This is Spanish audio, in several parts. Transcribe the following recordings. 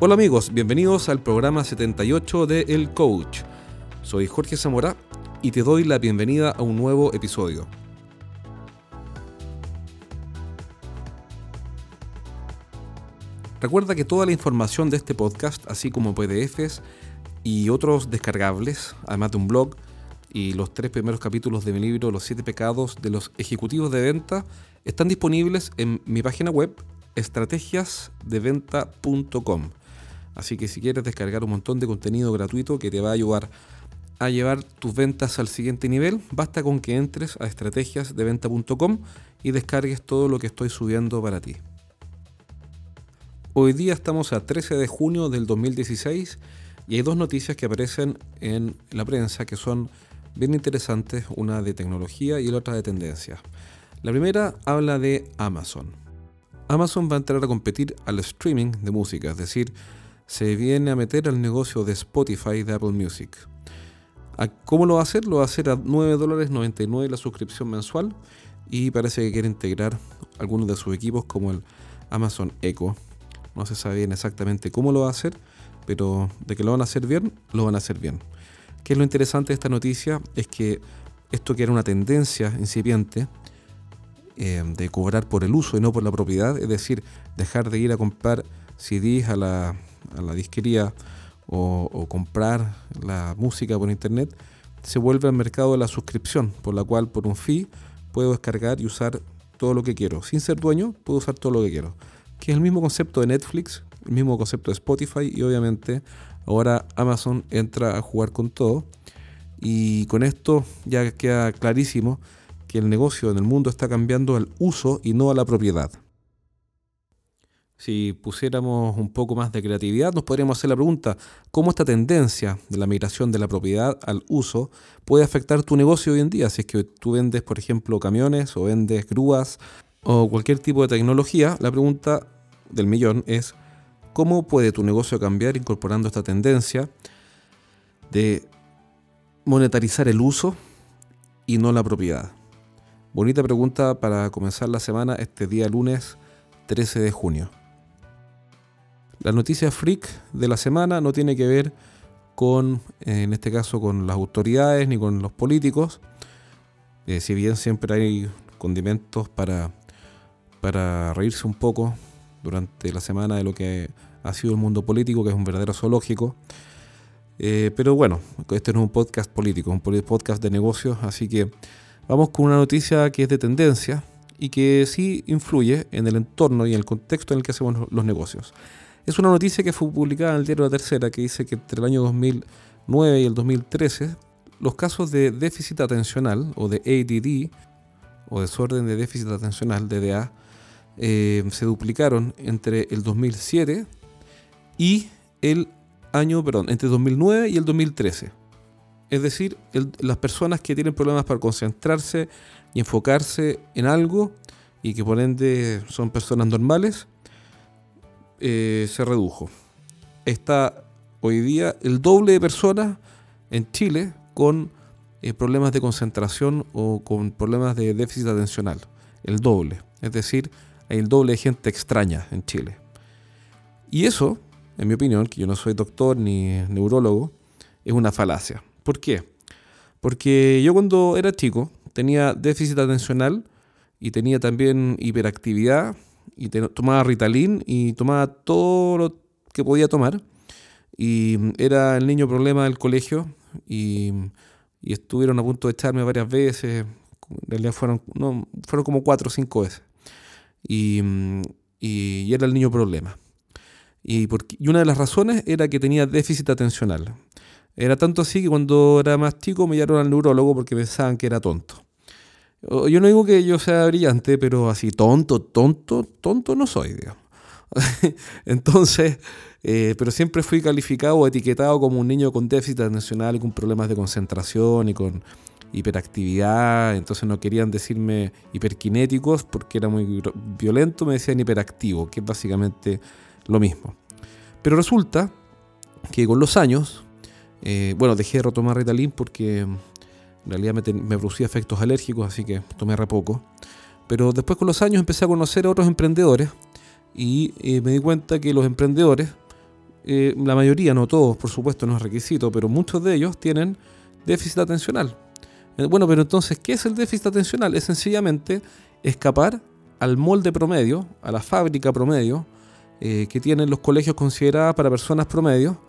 Hola amigos, bienvenidos al programa 78 de El Coach. Soy Jorge Zamora y te doy la bienvenida a un nuevo episodio. Recuerda que toda la información de este podcast, así como PDFs y otros descargables, además de un blog y los tres primeros capítulos de mi libro Los siete pecados de los ejecutivos de venta, están disponibles en mi página web estrategiasdeventa.com. Así que si quieres descargar un montón de contenido gratuito que te va a ayudar a llevar tus ventas al siguiente nivel, basta con que entres a estrategiasdeventa.com y descargues todo lo que estoy subiendo para ti. Hoy día estamos a 13 de junio del 2016 y hay dos noticias que aparecen en la prensa que son bien interesantes, una de tecnología y la otra de tendencia. La primera habla de Amazon. Amazon va a entrar a competir al streaming de música, es decir, se viene a meter al negocio de Spotify de Apple Music. ¿Cómo lo va a hacer? Lo va a hacer a 9 dólares 99 la suscripción mensual y parece que quiere integrar algunos de sus equipos como el Amazon Echo. No se sabe bien exactamente cómo lo va a hacer, pero de que lo van a hacer bien, lo van a hacer bien. ¿Qué es lo interesante de esta noticia? Es que esto que era una tendencia incipiente eh, de cobrar por el uso y no por la propiedad, es decir, dejar de ir a comprar CDs a la, a la disquería o, comprar la música por internet, se vuelve al mercado de la suscripción, por la cual por un fee puedo descargar y usar todo lo que quiero. Sin ser dueño, puedo usar todo lo que quiero. Que es el mismo concepto de Netflix, el mismo concepto de Spotify y obviamente ahora Amazon entra a jugar con todo. Y con esto ya queda clarísimo que el negocio en el mundo está cambiando al uso y no a la propiedad. Si pusiéramos un poco más de creatividad, nos podríamos hacer la pregunta, ¿cómo esta tendencia de la migración de la propiedad al uso puede afectar tu negocio hoy en día? Si es que tú vendes, por ejemplo, camiones o vendes grúas o cualquier tipo de tecnología, la pregunta del millón es, ¿cómo puede tu negocio cambiar incorporando esta tendencia de monetarizar el uso y no la propiedad? Bonita pregunta para comenzar la semana este día lunes 13 de junio. La noticia freak de la semana no tiene que ver con, en este caso, con las autoridades ni con los políticos. Eh, si bien siempre hay condimentos para, para reírse un poco durante la semana de lo que ha sido el mundo político, que es un verdadero zoológico. Eh, pero bueno, este no es un podcast político, es un podcast de negocios, así que vamos con una noticia que es de tendencia y que sí influye en el entorno y en el contexto en el que hacemos los negocios. Es una noticia que fue publicada en el diario La Tercera que dice que entre el año 2009 y el 2013 los casos de déficit atencional o de ADD o desorden de déficit atencional, DDA, eh, se duplicaron entre el 2007 y el año, perdón, entre 2009 y el 2013. Es decir, las personas que tienen problemas para concentrarse y enfocarse en algo y que por ende son personas normales, eh, se redujo. Está hoy día el doble de personas en Chile con eh, problemas de concentración o con problemas de déficit atencional. El doble. Es decir, hay el doble de gente extraña en Chile. Y eso, en mi opinión, que yo no soy doctor ni neurólogo, es una falacia. ¿Por qué? Porque yo cuando era chico tenía déficit atencional y tenía también hiperactividad y tomaba Ritalin y tomaba todo lo que podía tomar. Y era el niño problema del colegio y, estuvieron a punto de echarme varias veces. En realidad fueron, no, fueron como cuatro o cinco veces. Y, y, era el niño problema. Y, porque, y una de las razones era que tenía déficit atencional. Era tanto así que cuando era más chico me llamaron al neurólogo porque pensaban que era tonto. Yo no digo que yo sea brillante, pero así tonto, tonto, tonto no soy, digamos. Entonces, eh, pero siempre fui calificado o etiquetado como un niño con déficit atencional y con problemas de concentración y con hiperactividad. Entonces no querían decirme hiperkinéticos porque era muy violento, me decían hiperactivo, que es básicamente lo mismo. Pero resulta que con los años, eh, bueno, dejé de retomar Ritalin porque en realidad me, producía efectos alérgicos, así que tomé re poco. Pero después con los años empecé a conocer a otros emprendedores y eh, me di cuenta que los emprendedores eh, la mayoría, no todos, por supuesto, no es requisito, pero muchos de ellos tienen déficit atencional. Eh, bueno, pero entonces, ¿qué es el déficit atencional? Es sencillamente escapar al molde promedio, a la fábrica promedio, que tienen los colegios consideradas para personas promedio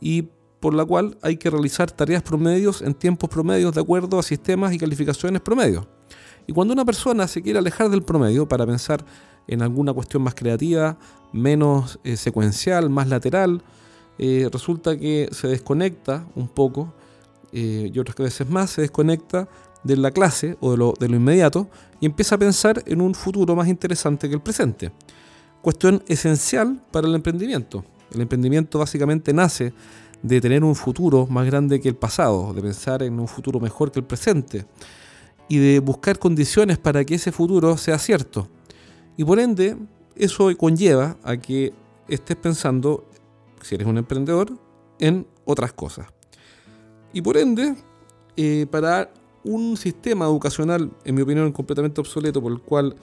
y por la cual hay que realizar tareas promedios en tiempos promedios de acuerdo a sistemas y calificaciones promedios. Y cuando una persona se quiere alejar del promedio para pensar en alguna cuestión más creativa, menos eh, secuencial, más lateral, eh, resulta que se desconecta un poco y otras veces más se desconecta de la clase o de lo, de lo inmediato y empieza a pensar en un futuro más interesante que el presente. Cuestión esencial para el emprendimiento. El emprendimiento básicamente nace de tener un futuro más grande que el pasado, de pensar en un futuro mejor que el presente y de buscar condiciones para que ese futuro sea cierto. Y por ende, eso conlleva a que estés pensando, si eres un emprendedor, en otras cosas. Y por ende, eh, para un sistema educacional, en mi opinión, completamente obsoleto, por el cual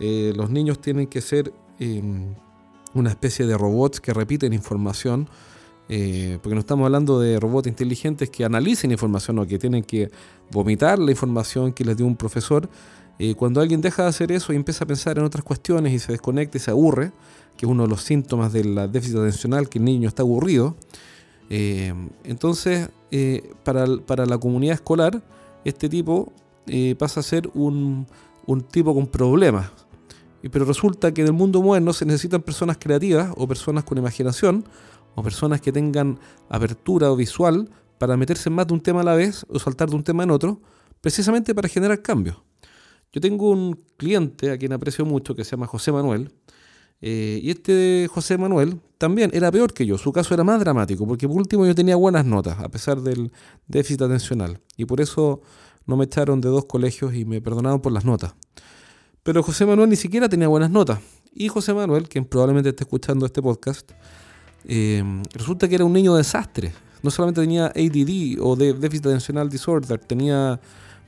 eh, los niños tienen que ser em, una especie de robots que repiten información, eh, porque no estamos hablando de robots inteligentes que analicen información o que tienen que vomitar la información que les dio un profesor. Eh, cuando alguien deja de hacer eso y empieza a pensar en otras cuestiones y se desconecta y se aburre, que es uno de los síntomas del déficit atencional, que el niño está aburrido, entonces para, la comunidad escolar, este tipo eh, pasa a ser un, tipo con problemas. Pero resulta que en el mundo moderno se necesitan personas creativas o personas con imaginación o personas que tengan apertura visual para meterse en más de un tema a la vez o saltar de un tema en otro, precisamente para generar cambios. Yo tengo un cliente a quien aprecio mucho que se llama José Manuel, eh, y este José Manuel también era peor que yo, su caso era más dramático, porque por último yo tenía buenas notas, a pesar del déficit atencional, y por eso no me echaron de dos colegios y me perdonaron por las notas. Pero José Manuel ni siquiera tenía buenas notas. Y José Manuel, quien probablemente esté escuchando este podcast, eh, resulta que era un niño desastre. No solamente tenía ADD o de déficit atencional disorder, tenía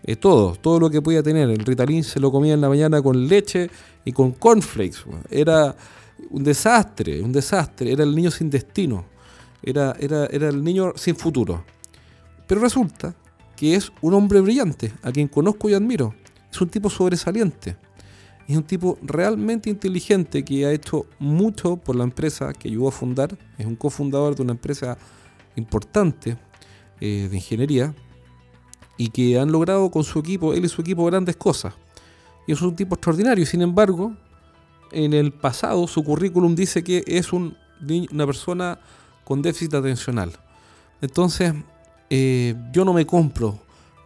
eh, todo, todo lo que podía tener. El Ritalin se lo comía en la mañana con leche y con cornflakes. Era un desastre, un desastre. Era el niño sin destino. Era, era, era el niño sin futuro. Pero resulta que es un hombre brillante, a quien conozco y admiro. Es un tipo sobresaliente. Es un tipo realmente inteligente que ha hecho mucho por la empresa que ayudó a fundar. Es un cofundador de una empresa importante eh, de ingeniería y que han logrado con su equipo, él y su equipo, grandes cosas y es un tipo extraordinario. Sin embargo, en el pasado su currículum dice que es un, una persona con déficit atencional. Entonces, eh, yo no me compro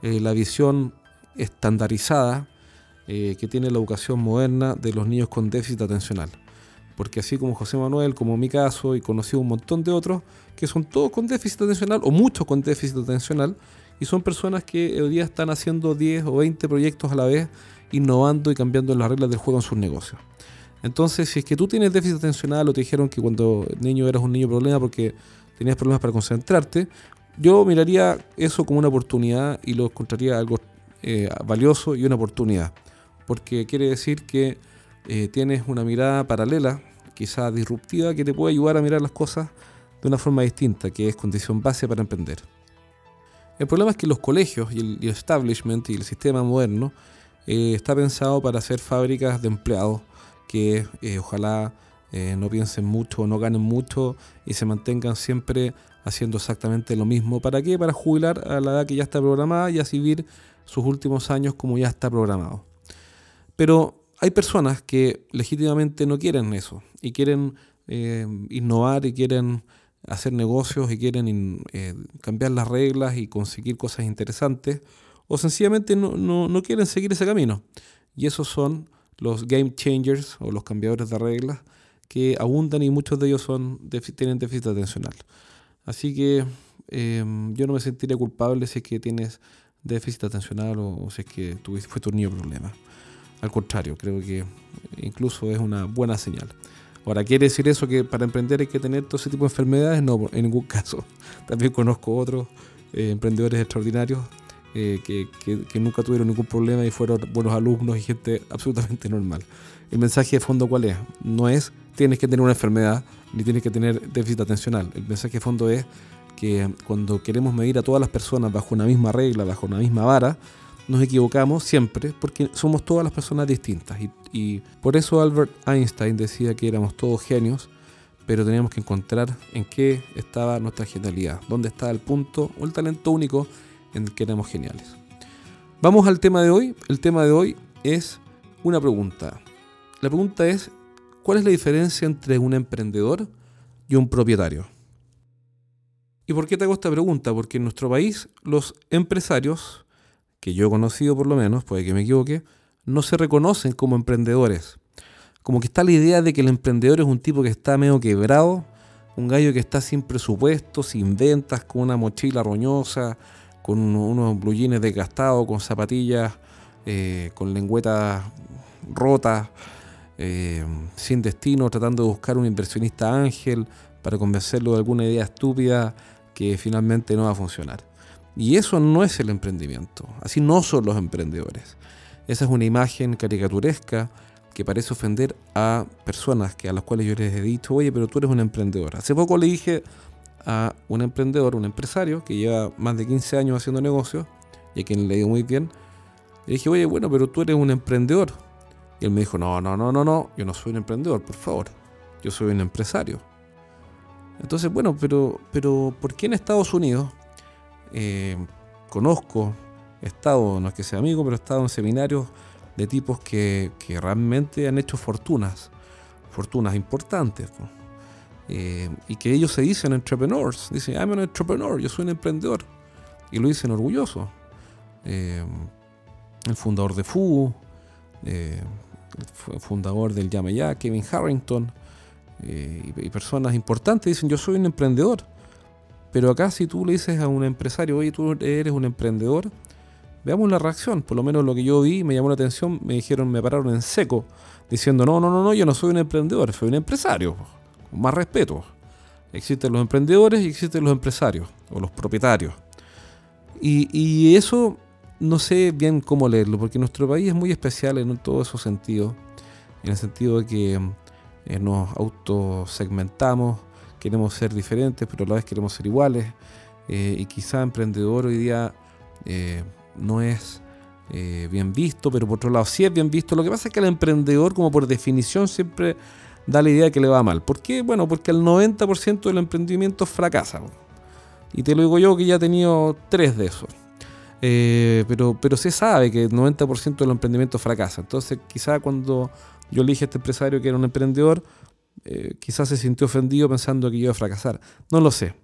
eh, la visión estandarizada eh, que tiene la educación moderna de los niños con déficit atencional. Porque así como José Manuel, como mi caso, y conocí un montón de otros, que son todos con déficit atencional, o muchos con déficit atencional, y son personas que hoy día están haciendo 10 o 20 proyectos a la vez innovando y cambiando las reglas del juego en sus negocios. Entonces, si es que tú tienes déficit atencional o te dijeron que cuando niño eras un niño problema porque tenías problemas para concentrarte, yo miraría eso como una oportunidad y lo encontraría algo eh, valioso y una oportunidad. Porque quiere decir que eh, tienes una mirada paralela, quizá disruptiva, que te puede ayudar a mirar las cosas de una forma distinta, que es condición base para emprender. El problema es que los colegios y el, establishment y el sistema moderno eh, está pensado para hacer fábricas de empleados que eh, ojalá no piensen mucho, no ganen mucho y se mantengan siempre haciendo exactamente lo mismo. ¿Para qué? Para jubilar a la edad que ya está programada y así vivir sus últimos años como ya está programado. Pero hay personas que legítimamente no quieren eso y quieren innovar y quieren hacer negocios y quieren cambiar las reglas y conseguir cosas interesantes o sencillamente no, quieren seguir ese camino. Y esos son los game changers o los cambiadores de reglas que abundan y muchos de ellos son tienen déficit atencional. Así que em, yo no me sentiría culpable si es que tienes déficit atencional o, si es que tuviste, fue tu niño problema. Al contrario, creo que incluso es una buena señal. Ahora, ¿quiere decir eso que para emprender hay que tener todo ese tipo de enfermedades? No, en ningún caso. También conozco otros eh, emprendedores extraordinarios eh, que, nunca tuvieron ningún problema y fueron buenos alumnos y gente absolutamente normal. El mensaje de fondo cuál es? No es tienes que tener una enfermedad ni tienes que tener déficit atencional. El mensaje de fondo es que cuando queremos medir a todas las personas bajo una misma regla, bajo una misma vara, nos equivocamos siempre porque somos todas las personas distintas. Y, por eso Albert Einstein decía que éramos todos genios, pero teníamos que encontrar en qué estaba nuestra genialidad, dónde estaba el punto o el talento único en el que éramos geniales. Vamos al tema de hoy. El tema de hoy es una pregunta. La pregunta es, ¿cuál es la diferencia entre un emprendedor y un propietario? ¿Y por qué te hago esta pregunta? Porque en nuestro país los empresarios que yo he conocido por lo menos, puede que me equivoque, no se reconocen como emprendedores. Como que está la idea de que el emprendedor es un tipo que está medio quebrado, un gallo que está sin presupuesto, sin ventas, con una mochila roñosa, con unos blue desgastados, con zapatillas, eh, con lengüetas rotas, eh, sin destino, tratando de buscar un inversionista ángel para convencerlo de alguna idea estúpida que finalmente no va a funcionar. Y eso no es el emprendimiento. Así no son los emprendedores. Esa es una imagen caricaturesca que parece ofender a personas que a las cuales yo les he dicho, oye, pero tú eres un emprendedor. Hace poco le dije a un emprendedor, un empresario que lleva más de 15 años haciendo negocios y a quien le digo muy bien, le dije, oye, bueno, pero tú eres un emprendedor. Y él me dijo, no, no, no, no, no, yo no soy un emprendedor, por favor. Yo soy un empresario. Entonces, bueno, pero, pero ¿por qué en Estados Unidos eh, conozco, he estado, no es que sea amigo, pero he estado en seminarios de tipos que, realmente han hecho fortunas, fortunas importantes. Eh, y que ellos se dicen entrepreneurs, dicen, I'm an entrepreneur, yo soy un emprendedor. Y lo dicen orgulloso. Eh, el fundador de FU, el fundador del Llame Ya, Kevin Harrington, y personas importantes dicen, yo soy un emprendedor. Pero acá si tú le dices a un empresario, oye, tú eres un emprendedor, veamos la reacción. Por lo menos lo que yo vi me llamó la atención, me dijeron, me pararon en seco, diciendo, no, no, no, no, yo no soy un emprendedor, soy un empresario. Con más respeto. Existen los emprendedores y existen los empresarios, o los propietarios. Y, eso no sé bien cómo leerlo, porque nuestro país es muy especial en todos esos sentidos. En el sentido de que eh, nos autosegmentamos, queremos ser diferentes, pero a la vez queremos ser iguales. Eh, y quizá emprendedor hoy día eh, no es eh, bien visto, pero por otro lado sí es bien visto. Lo que pasa es que el emprendedor, como por definición, siempre da la idea de que le va mal. ¿Por qué? Bueno, porque el 90% del emprendimiento fracasa. Y te lo digo yo que ya he tenido tres de esos. pero, pero se sabe que el 90% del emprendimiento fracasa. Entonces, quizá cuando yo elige a este empresario que era un emprendedor, eh, quizás se sintió ofendido pensando que iba a fracasar. No lo sé.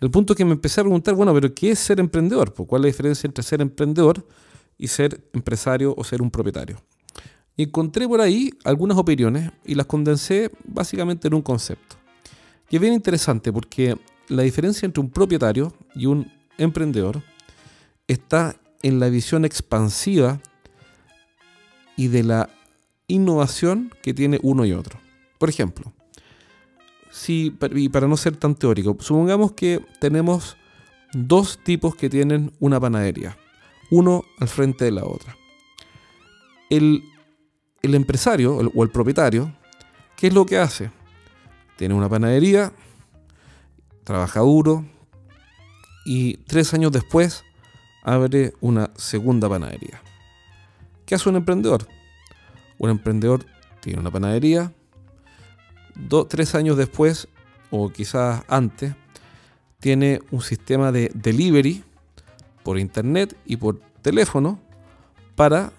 El punto es que me empecé a preguntar, bueno, pero ¿qué es ser emprendedor? Pues, ¿Cuál es la diferencia entre ser emprendedor y ser empresario o ser un propietario? Y encontré por ahí algunas opiniones y las condensé básicamente en un concepto. Y es bien interesante porque la diferencia entre un propietario y un emprendedor está en la visión expansiva y de la innovación que tiene uno y otro. Por ejemplo, si, y para no ser tan teórico, supongamos que tenemos dos tipos que tienen una panadería, uno al frente de la otra. El, empresario o el propietario, ¿qué es lo que hace? Tiene una panadería, trabaja duro y tres años después abre una segunda panadería. ¿Qué hace un emprendedor? Un emprendedor tiene una panadería, tres años después, o quizás antes, tiene un sistema de delivery por internet y por teléfono para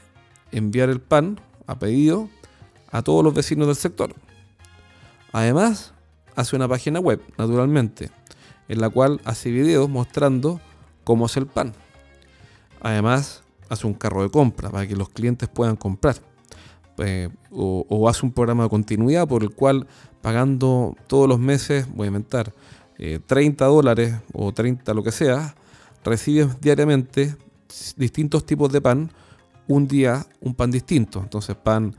enviar el pan a pedido a todos los vecinos del sector. Además, hace una página web, naturalmente, en la cual hace videos mostrando cómo hace el pan. Además, hace un carro de compra para que los clientes puedan comprar. Eh, o, hace un programa de continuidad por el cual pagando todos los meses, voy a inventar, 30 eh, dólares o 30 lo que sea, recibes diariamente distintos tipos de pan, un día un pan distinto. Entonces pan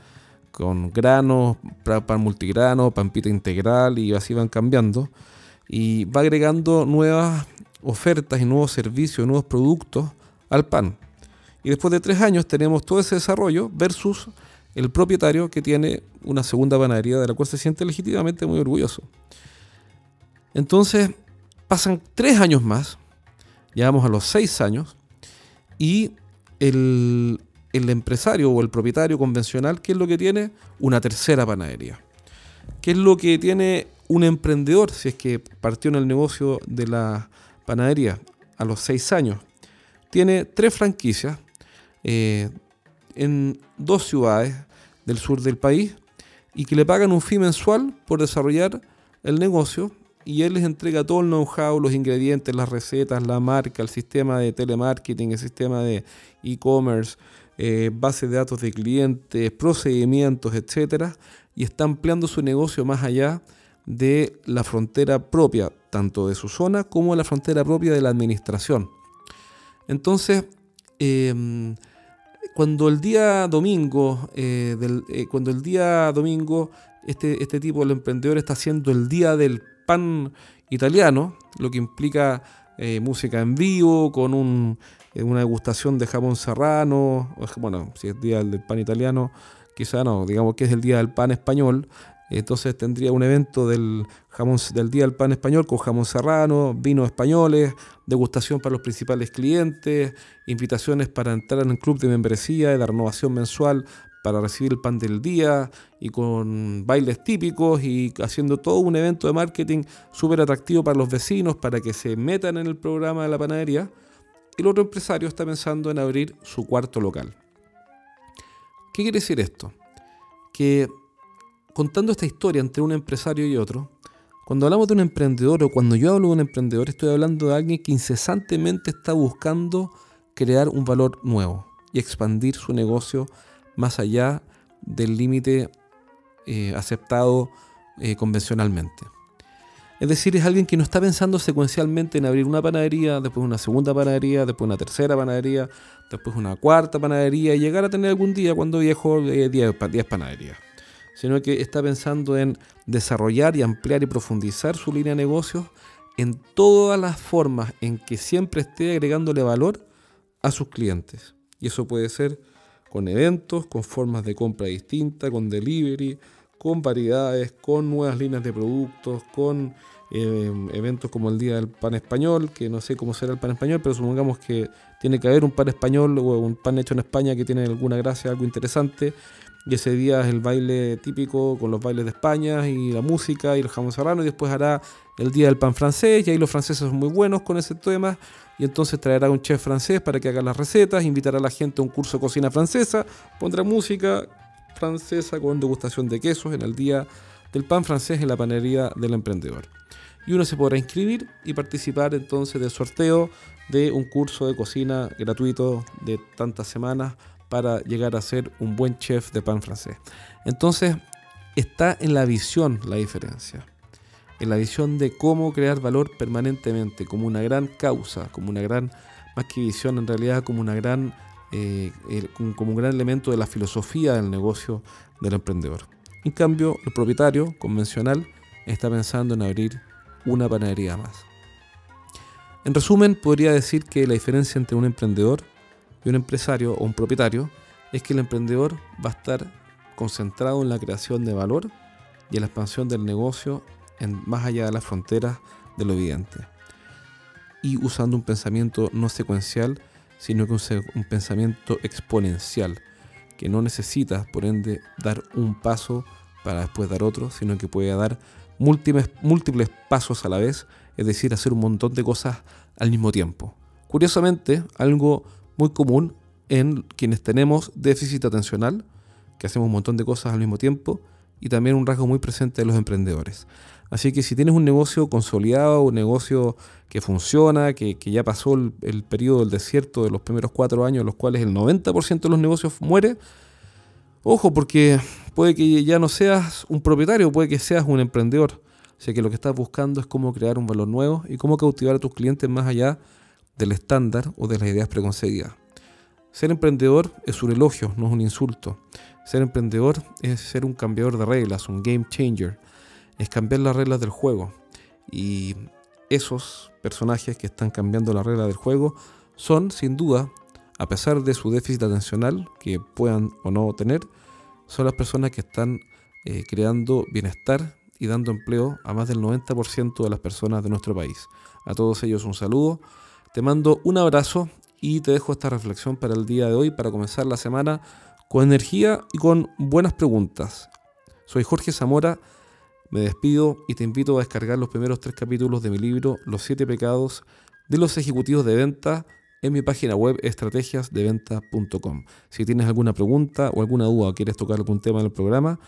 con granos, pan multigrano, pan pita integral y así van cambiando. Y va agregando nuevas ofertas y nuevos servicios, nuevos productos al pan. Y después de tres años tenemos todo ese desarrollo versus el propietario que tiene una segunda panadería de la cual se siente legítimamente muy orgulloso. Entonces, pasan tres años más, llegamos a los seis años, y el, empresario o el propietario convencional, ¿qué es lo que tiene? Una tercera panadería. ¿Qué es lo que tiene un emprendedor si es que partió en el negocio de la panadería a los seis años? Tiene tres franquicias eh, en dos ciudades del sur del país y que le pagan un fee mensual por desarrollar el negocio y él les entrega todo el know-how, los ingredientes, las recetas, la marca, el sistema de telemarketing, el sistema de e-commerce, eh, base de datos de clientes, procedimientos, etcétera, y está ampliando su negocio más allá de la frontera propia, tanto de su zona como de la frontera propia de la administración. Entonces, em, cuando el día domingo, eh, eh, cuando el día domingo este, este tipo, de emprendedor, está haciendo el día del pan italiano, lo que implica eh, música en vivo, con una degustación de jamón serrano, bueno, si es día del pan italiano, quizá no, digamos que es el día del pan español, entonces tendría un evento del, jamón, del Día del Pan Español con jamón serrano, vinos españoles, degustación para los principales clientes, invitaciones para entrar en el club de membresía, de la renovación mensual para recibir el pan del día y con bailes típicos y haciendo todo un evento de marketing súper atractivo para los vecinos para que se metan en el programa de la panadería. El otro empresario está pensando en abrir su cuarto local. ¿Qué quiere decir esto? Que contando esta historia entre un empresario y otro, cuando hablamos de un emprendedor o cuando yo hablo de un emprendedor, estoy hablando de alguien que incesantemente está buscando crear un valor nuevo y expandir su negocio más allá del límite eh, aceptado eh, convencionalmente. Es decir, es alguien que no está pensando secuencialmente en abrir una panadería, después una segunda panadería, después una tercera panadería, después una cuarta panadería y llegar a tener algún día cuando viejo 10 eh, panaderías sino que está pensando en desarrollar y ampliar y profundizar su línea de negocios en todas las formas en que siempre esté agregándole valor a sus clientes. Y eso puede ser con eventos, con formas de compra distintas, con delivery, con variedades, con nuevas líneas de productos, con eh, eventos como el Día del Pan Español, que no sé cómo será el pan español, pero supongamos que tiene que haber un pan español o un pan hecho en España que tiene alguna gracia, algo interesante, y ese día es el baile típico con los bailes de España y la música y el jamón serrano. Y después hará el día del pan francés. Y ahí los franceses son muy buenos con ese tema. Y entonces traerá un chef francés para que haga las recetas. Invitará a la gente a un curso de cocina francesa. Pondrá música francesa con degustación de quesos en el día del pan francés en la panería del emprendedor. Y uno se podrá inscribir y participar entonces del sorteo de un curso de cocina gratuito de tantas semanas para llegar a ser un buen chef de pan francés. Entonces, está en la visión la diferencia. En la visión de cómo crear valor permanentemente, como una gran causa, como una gran, más que visión en realidad, como una gran, eh, como un gran elemento de la filosofía del negocio del emprendedor. En cambio, el propietario convencional está pensando en abrir una panadería más. En resumen, podría decir que la diferencia entre un emprendedor y un empresario o un propietario es que el emprendedor va a estar concentrado en la creación de valor y en la expansión del negocio en, más allá de las fronteras de lo evidente. Y usando un pensamiento no secuencial, sino que un, un pensamiento exponencial, que no necesita, por ende, dar un paso para después dar otro, sino que puede dar múltiples, múltiples pasos a la vez, es decir, hacer un montón de cosas al mismo tiempo. Curiosamente, algo muy común en quienes tenemos déficit atencional, que hacemos un montón de cosas al mismo tiempo, y también un rasgo muy presente de los emprendedores. Así que si tienes un negocio consolidado, un negocio que funciona, que, ya pasó el, periodo del desierto de los primeros cuatro años, los cuales el 90% de los negocios muere, ojo, porque puede que ya no seas un propietario, puede que seas un emprendedor. O sea que lo que estás buscando es cómo crear un valor nuevo y cómo cautivar a tus clientes más allá del estándar o de las ideas preconcebidas. Ser emprendedor es un elogio, no es un insulto. Ser emprendedor es ser un cambiador de reglas, un game changer. Es cambiar las reglas del juego. Y esos personajes que están cambiando las reglas del juego son, sin duda, a pesar de su déficit atencional que puedan o no tener, son las personas que están eh, creando bienestar y dando empleo a más del 90% de las personas de nuestro país. A todos ellos un saludo, te mando un abrazo y te dejo esta reflexión para el día de hoy, para comenzar la semana con energía y con buenas preguntas. Soy Jorge Zamora, me despido y te invito a descargar los primeros tres capítulos de mi libro Los siete pecados de los ejecutivos de venta en mi página web estrategiasdeventa.com. Si tienes alguna pregunta o alguna duda o quieres tocar algún tema en el programa,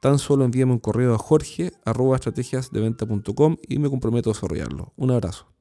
tan solo envíame un correo a jorge.estrategiasdeventa.com y me comprometo a desarrollarlo. Un abrazo.